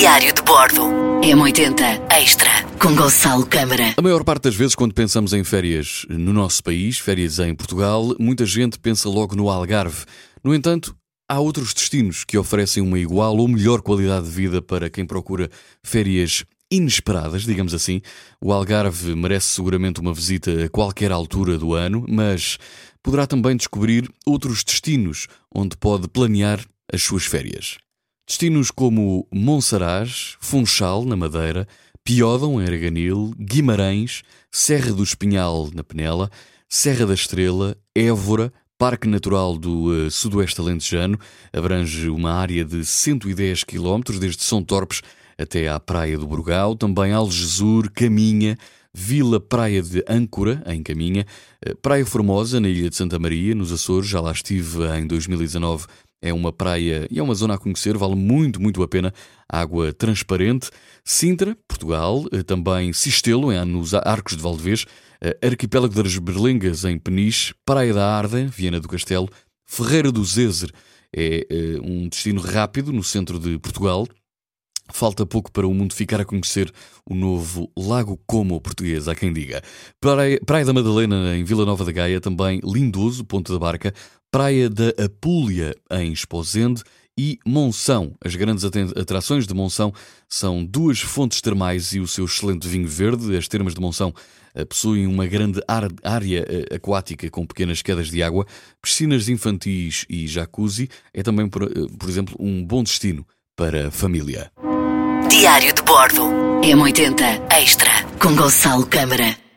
Diário de Bordo. M80 Extra com Gonçalo Câmara. A maior parte das vezes, quando pensamos em férias no nosso país, férias em Portugal, muita gente pensa logo no Algarve. No entanto, há outros destinos que oferecem uma igual ou melhor qualidade de vida para quem procura férias inesperadas, digamos assim. O Algarve merece seguramente uma visita a qualquer altura do ano, mas poderá também descobrir outros destinos onde pode planear as suas férias. Destinos como Monsaraz, Funchal, na Madeira, Piódão, em Araganil, Guimarães, Serra do Espinhal, na Penela, Serra da Estrela, Évora, Parque Natural do uh, Sudoeste Alentejano, abrange uma área de 110 km, desde São Torpes até à Praia do Burgal, também Algesur, Caminha, Vila Praia de Âncora, em Caminha, uh, Praia Formosa, na Ilha de Santa Maria, nos Açores, já lá estive em 2019 é uma praia e é uma zona a conhecer, vale muito, muito a pena. Água transparente. Sintra, Portugal, eh, também Sistelo, nos Arcos de Valdevez, eh, Arquipélago das Berlengas, em Peniche, Praia da Arda, Viena do Castelo, Ferreira do Zezer, é eh, um destino rápido no centro de Portugal. Falta pouco para o mundo ficar a conhecer o novo Lago Como português, há quem diga. Praia, Praia da Madalena, em Vila Nova da Gaia, também lindoso, Ponto da Barca, Praia da Apúlia, em Esposende, e Monção. As grandes atrações de Monção são duas fontes termais e o seu excelente vinho verde. As termas de Monção eh, possuem uma grande área eh, aquática com pequenas quedas de água, piscinas infantis e jacuzzi. É também, por, eh, por exemplo, um bom destino para a família. Diário de Bordo. M80 Extra com Gonçalo Câmara.